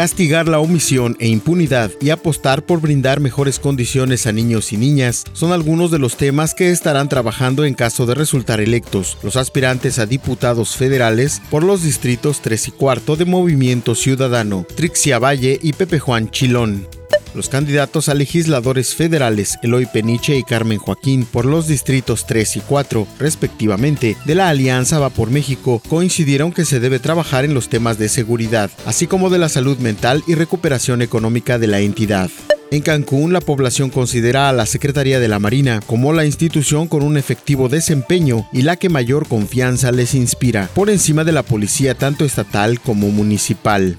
castigar la omisión e impunidad y apostar por brindar mejores condiciones a niños y niñas son algunos de los temas que estarán trabajando en caso de resultar electos los aspirantes a diputados federales por los distritos 3 y 4 de Movimiento Ciudadano, Trixia Valle y Pepe Juan Chilón. Los candidatos a legisladores federales Eloy Peniche y Carmen Joaquín por los distritos 3 y 4, respectivamente, de la Alianza Va por México, coincidieron que se debe trabajar en los temas de seguridad, así como de la salud mental y recuperación económica de la entidad. En Cancún, la población considera a la Secretaría de la Marina como la institución con un efectivo desempeño y la que mayor confianza les inspira, por encima de la policía tanto estatal como municipal.